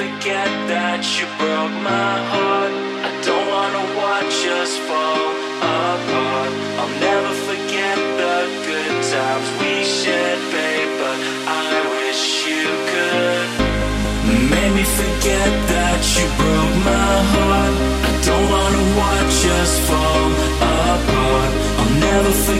forget that you broke my heart. I don't wanna watch us fall apart. I'll never forget the good times we shared, babe. But I wish you could. Made me forget that you broke my heart. I don't wanna watch us fall apart. I'll never forget.